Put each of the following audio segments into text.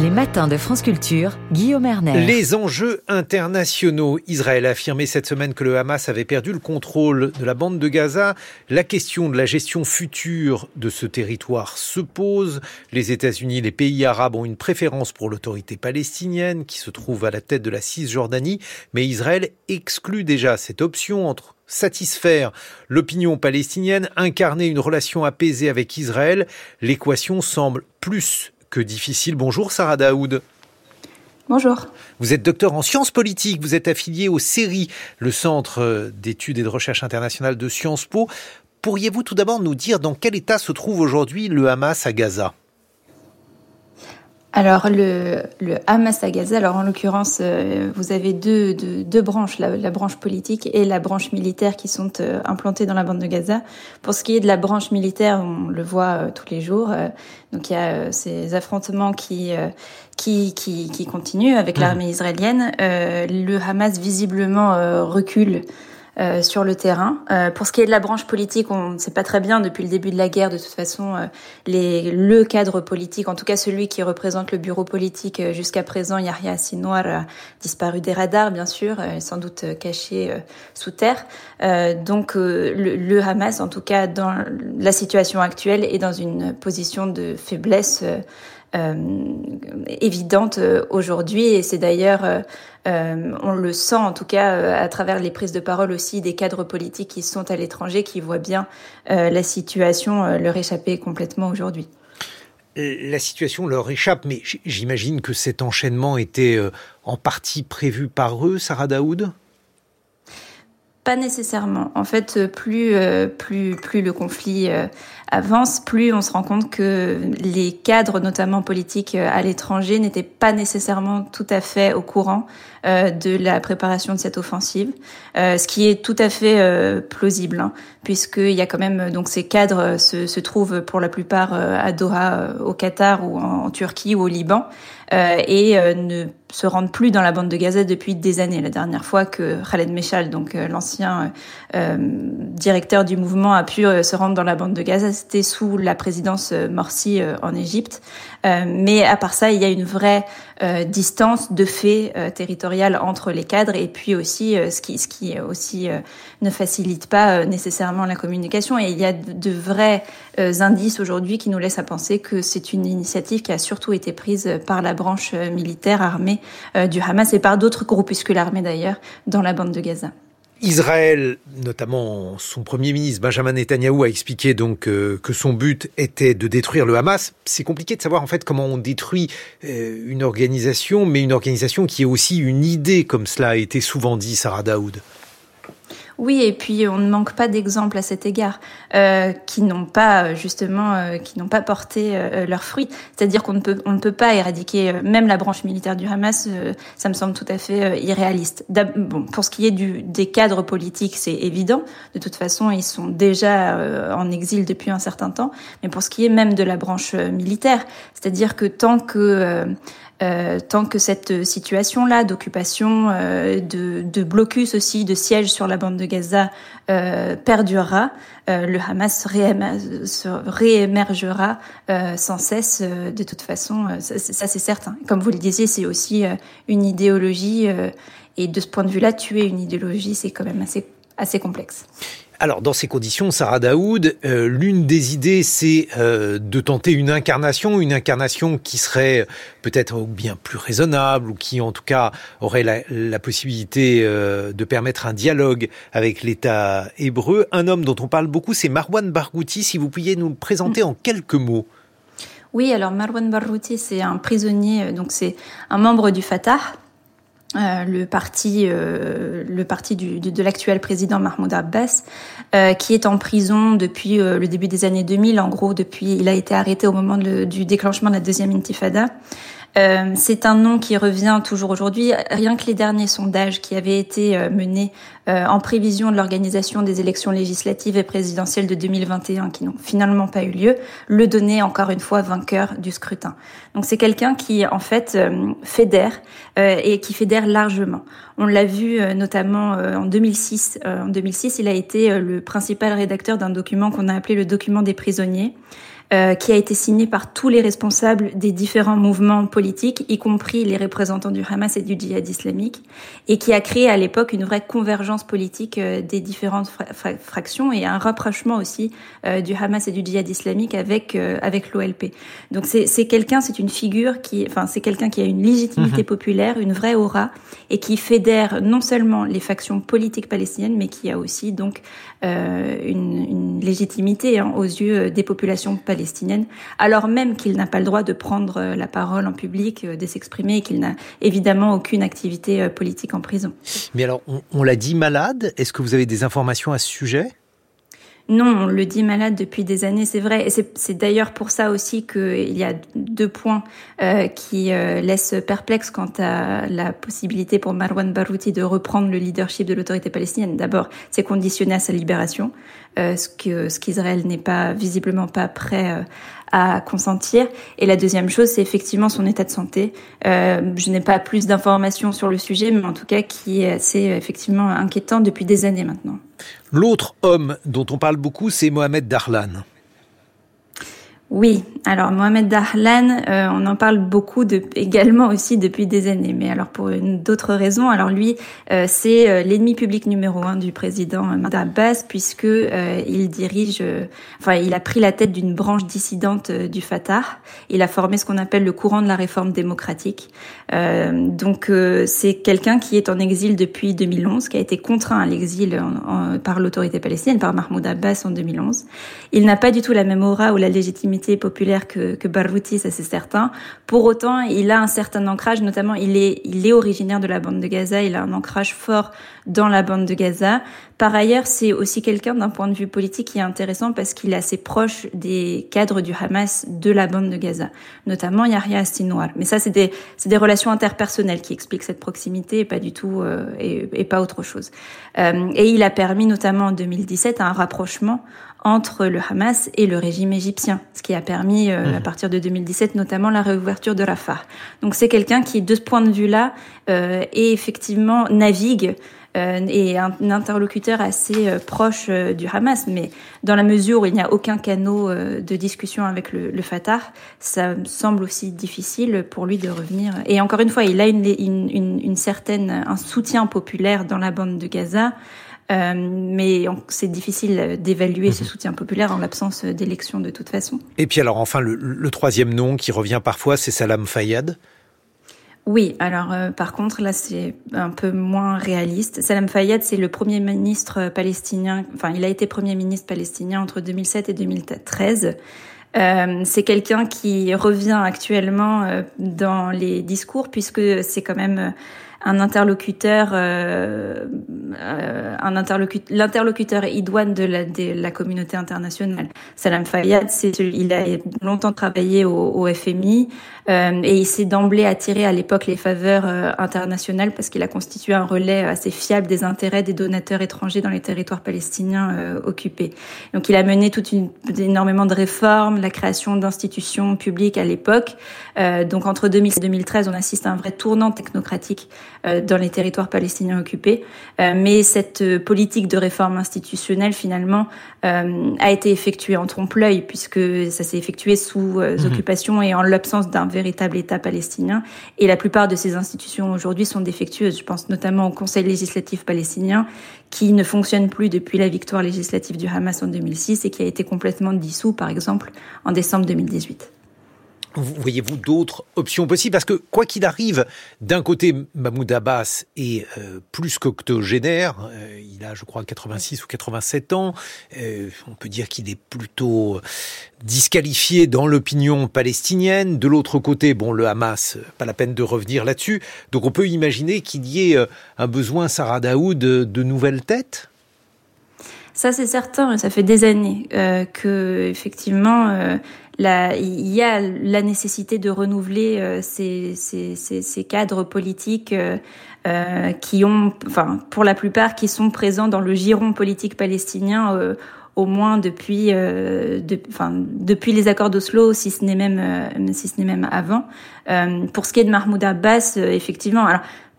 Les matins de France Culture, Guillaume Erner. Les enjeux internationaux. Israël a affirmé cette semaine que le Hamas avait perdu le contrôle de la bande de Gaza. La question de la gestion future de ce territoire se pose. Les États-Unis, les pays arabes ont une préférence pour l'autorité palestinienne qui se trouve à la tête de la Cisjordanie, mais Israël exclut déjà cette option entre satisfaire l'opinion palestinienne, incarner une relation apaisée avec Israël. L'équation semble plus que difficile. Bonjour Sarah Daoud. Bonjour. Vous êtes docteur en sciences politiques, vous êtes affilié au CERI, le Centre d'études et de recherche internationale de Sciences Po. Pourriez-vous tout d'abord nous dire dans quel état se trouve aujourd'hui le Hamas à Gaza? Alors le, le, Hamas à Gaza, alors en l'occurrence, euh, vous avez deux, deux, deux branches, la, la, branche politique et la branche militaire qui sont euh, implantées dans la bande de Gaza. Pour ce qui est de la branche militaire, on le voit euh, tous les jours. donc il y a ces affrontements qui, qui, qui, qui continuent avec mmh. l'armée israélienne. le Hamas visiblement recule euh, sur le terrain. Euh, pour ce qui est de la branche politique, on ne sait pas très bien depuis le début de la guerre. De toute façon, euh, les, le cadre politique, en tout cas celui qui représente le bureau politique jusqu'à présent, Yahya Sinwar, a disparu des radars, bien sûr, sans doute caché sous terre. donc le, le, Hamas, en tout cas dans la situation actuelle, est dans une position de faiblesse. Euh, évidente aujourd'hui et c'est d'ailleurs euh, on le sent en tout cas euh, à travers les prises de parole aussi des cadres politiques qui sont à l'étranger, qui voient bien euh, la situation leur échapper complètement aujourd'hui. La situation leur échappe, mais j'imagine que cet enchaînement était en partie prévu par eux, Sarah Daoud? Pas nécessairement. En fait, plus plus plus le conflit avance, plus on se rend compte que les cadres, notamment politiques à l'étranger, n'étaient pas nécessairement tout à fait au courant euh, de la préparation de cette offensive, euh, ce qui est tout à fait euh, plausible, hein, puisqu'il y a quand même donc ces cadres se, se trouvent pour la plupart à Doha, au Qatar ou en, Turquie ou au Liban, et ne se rendent plus dans la bande de Gaza depuis des années. La dernière fois que Khaled Meshal, donc l'ancien directeur du mouvement, a pu se rendre dans la bande de Gaza, c'était sous la présidence Morsi en Égypte. mais à part ça, il y a une vraie distance de fait territorial entre les cadres et puis aussi euh, ce qui, ce qui aussi euh, ne facilite pas euh, nécessairement la communication. Et il y a de, vrais indices aujourd'hui qui nous laissent à penser que c'est une initiative qui a surtout été prise par la branche militaire armée du Hamas et par d'autres groupes, puisque l'armée d'ailleurs, dans la bande de Gaza. Israël, notamment son premier ministre Benjamin Netanyahou a expliqué donc euh, que son but était de détruire le Hamas. C'est compliqué de savoir en fait comment on détruit euh, une organisation, mais une organisation qui est aussi une idée, comme cela a été souvent dit, Sarah Daoud. Oui, et puis on ne manque pas d'exemples à cet égard euh, qui n'ont pas euh, justement, euh, qui n'ont pas porté euh, leurs fruits. C'est-à-dire qu'on ne peut, on ne peut pas éradiquer même la branche militaire du Hamas. ça me semble tout à fait irréaliste. Bon, pour ce qui est du, des cadres politiques, c'est évident. De toute façon, ils sont déjà en exil depuis un certain temps. Mais pour ce qui est même de la branche militaire, c'est-à-dire que tant que euh, tant que cette situation-là d'occupation, euh, de, de, blocus aussi, de siège sur la bande de Gaza euh, perdurera, euh, le Hamas réémergera euh, sans cesse. de toute façon, ça, ça c'est certain. Comme vous le disiez, c'est aussi une idéologie, et de ce point de vue-là, tuer une idéologie, c'est quand même assez assez complexe. Alors, dans ces conditions, Sarah Daoud, euh, l'une des idées, c'est euh, de tenter une incarnation, une incarnation qui serait peut-être bien plus raisonnable ou qui, en tout cas, aurait la, possibilité euh, de permettre un dialogue avec l'État hébreu. Un homme dont on parle beaucoup, c'est Marwan Barghouti. Si vous pouviez nous le présenter en quelques mots. Oui, alors Marwan Barghouti, c'est un prisonnier, donc c'est un membre du Fatah euh, le parti, euh, le parti du, de, de l'actuel président Mahmoud Abbas, euh, qui est en prison depuis le début des années 2000. En gros, depuis, il a été arrêté au moment du déclenchement de la deuxième intifada. Euh, c'est un nom qui revient toujours aujourd'hui. Rien que les derniers sondages qui avaient été euh, menés euh, en prévision de l'organisation des élections législatives et présidentielles de 2021, qui n'ont finalement pas eu lieu, le donnaient encore une fois vainqueur du scrutin. Donc c'est quelqu'un qui en fait fédère et qui fédère largement. On l'a vu notamment en 2006. en 2006, il a été le principal rédacteur d'un document qu'on a appelé le document des prisonniers. Euh, qui a été signé par tous les responsables des différents mouvements politiques, y compris les représentants du Hamas et du djihad islamique, et qui a créé à l'époque une vraie convergence politique euh, des différentes fractions et un rapprochement aussi euh, du Hamas et du djihad islamique avec avec l'OLP. Donc c'est quelqu'un, c'est une figure qui, enfin c'est quelqu'un qui a une légitimité mhm. populaire, une vraie aura, et qui fédère non seulement les factions politiques palestiniennes, mais qui a aussi donc une, une, légitimité hein, aux yeux des populations palestiniennes palestinienne, alors même qu'il n'a pas le droit de prendre euh, la parole en public, euh, de s'exprimer, et qu'il n'a évidemment aucune activité euh, politique en prison. Mais alors, on, l'a dit malade. Est-ce que vous avez des informations à ce sujet? Non, on le dit malade depuis des années, c'est vrai. Et c'est d'ailleurs pour ça aussi qu'il y a deux points qui laissent perplexe quant à la possibilité pour Marwan Barouti de reprendre le leadership de l'autorité palestinienne. D'abord, c'est conditionné à sa libération. Euh, ce qu'Israël n'est pas visiblement pas prêt euh, à consentir. Et la deuxième chose, c'est effectivement son état de santé. Euh, je n'ai pas plus d'informations sur le sujet, mais en tout cas qui est assez effectivement inquiétant depuis des années maintenant. L'autre homme dont on parle beaucoup, c'est Mohamed Darlan. Oui, alors Mohamed Dahlan, euh, on en parle beaucoup de, également aussi depuis des années, mais alors pour d'autres raisons. Alors lui, euh, c'est euh, l'ennemi public numéro un du président Mahmoud Abbas, puisque il dirige, enfin il a pris la tête d'une branche dissidente du Fatah. Il a formé ce qu'on appelle le courant de la réforme démocratique. donc c'est quelqu'un qui est en exil depuis 2011, qui a été contraint à l'exil par l'autorité palestinienne, par Mahmoud Abbas en 2011. Il n'a pas du tout la même aura ou la légitimité populaire que, que ça c'est certain. Pour autant, il a un certain ancrage, notamment il est, il est originaire de la bande de Gaza, il a un ancrage fort dans la bande de Gaza. Par ailleurs, c'est aussi quelqu'un d'un point de vue politique qui est intéressant parce qu'il est assez proche des cadres du Hamas de la bande de Gaza, notamment Yahya Sinwar. Mais ça, c'est des, des relations interpersonnelles qui expliquent cette proximité et pas du tout, euh, et, et, pas autre chose. Euh, et il a permis notamment en 2017 un rapprochement entre le Hamas et le régime égyptien, ce qui a permis, euh, à mmh. partir de 2017, notamment la réouverture de Rafah. Donc c'est quelqu'un qui, de ce point de vue-là, euh, est effectivement navigue euh, et un, interlocuteur assez euh, proche euh, du Hamas, mais dans la mesure où il n'y a aucun canot de discussion avec le, le, Fatah, ça me semble aussi difficile pour lui de revenir. Et encore une fois, il a une, une, une, une certaine un soutien populaire dans la bande de Gaza. Euh, mais c'est difficile d'évaluer ce mhm. soutien populaire en l'absence d'élections de toute façon. Et puis alors enfin, le, le troisième nom qui revient parfois, c'est Salam Fayyad. Oui, alors euh, par contre là c'est un peu moins réaliste. Salam Fayyad c'est le premier ministre palestinien, enfin il a été premier ministre palestinien entre 2007 et 2013. Euh, c'est quelqu'un qui revient actuellement euh, dans les discours puisque c'est quand même un interlocuteur, euh, euh, un interlocuteur, l'interlocuteur idoine de la, de la communauté internationale. Salam Fayyad, c'est, il a longtemps travaillé au, au FMI euh, et il s'est d'emblée attiré à l'époque les faveurs euh, internationales parce qu'il a constitué un relais assez fiable des intérêts des donateurs étrangers dans les territoires palestiniens euh, occupés. Donc il a mené toute une énormément de réformes, la création d'institutions publiques à l'époque. donc entre 2000 et 2013, on assiste à un vrai tournant technocratique dans les territoires palestiniens occupés. Euh, mais cette euh, politique de réforme institutionnelle, finalement, a été effectuée en trompe-l'œil, puisque ça s'est effectué sous mhm. occupation et en l'absence d'un véritable État palestinien. Et la plupart de ces institutions aujourd'hui sont défectueuses. Je pense notamment au Conseil législatif palestinien, qui ne fonctionne plus depuis la victoire législative du Hamas en 2006 et qui a été complètement dissous, par exemple, en décembre 2018. Voyez-vous d'autres options possibles? Parce que quoi qu'il arrive, d'un côté, Mahmoud Abbas est euh, plus qu'octogénaire. Euh, il a, je crois, 86 ou 87 ans. Euh, on peut dire qu'il est plutôt disqualifié dans l'opinion palestinienne. De l'autre côté, bon, le Hamas, pas la peine de revenir là-dessus. Donc on peut imaginer qu'il y ait un besoin, Sarah Daoud, de nouvelles têtes? Ça, c'est certain. Ça fait des années euh, que, effectivement, il y a la nécessité de renouveler euh, ces, ces, cadres politiques euh, euh, qui ont, enfin, pour la plupart, qui sont présents dans le giron politique palestinien au moins depuis, depuis les accords d'Oslo, si ce n'est même, si ce n'est même avant. pour ce qui est de Mahmoud Abbas, effectivement,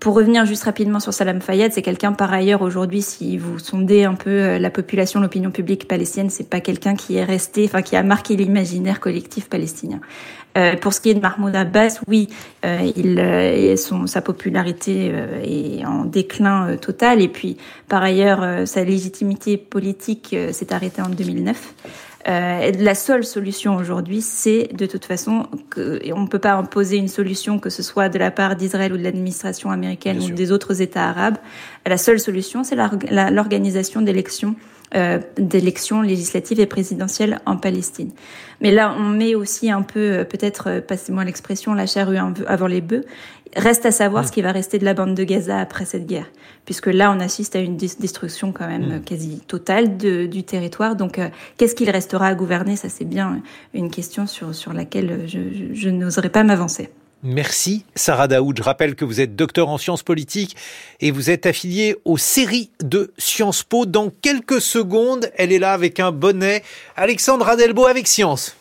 Pour revenir juste rapidement sur Salam Fayyad, c'est quelqu'un par ailleurs aujourd'hui, si vous sondez un peu euh, la population, l'opinion publique palestinienne, c'est pas quelqu'un qui est resté, enfin qui a marqué l'imaginaire collectif palestinien. Euh, pour ce qui est de Mahmoud Abbas, oui, euh, il, euh, son, sa popularité euh, est en déclin total. Et puis, par ailleurs, sa légitimité politique s'est arrêtée en 2009. Euh, la seule solution aujourd'hui, c'est de toute façon que on ne peut pas imposer une solution que ce soit de la part d'Israël ou de l'administration américaine ou des autres États arabes. La seule solution, c'est l'organisation d'élections euh, d'élections législatives et présidentielles en Palestine. Mais là, on met aussi un peu, euh, peut-être, euh, passez-moi l'expression, la charrue avant les bœufs. Reste à savoir ce qui va rester de la bande de Gaza après cette guerre, puisque là, on assiste à une destruction quand même mm. quasi totale de, du territoire. Donc, qu'est-ce qu'il restera à gouverner? Ça, c'est bien une question sur, sur laquelle je, je, je n'oserais pas m'avancer. Merci Sarah Daoud. Je rappelle que vous êtes docteur en sciences politiques et vous êtes affiliée aux séries de Sciences Po. Dans quelques secondes, elle est là avec un bonnet. Alexandre Adelbo avec Science.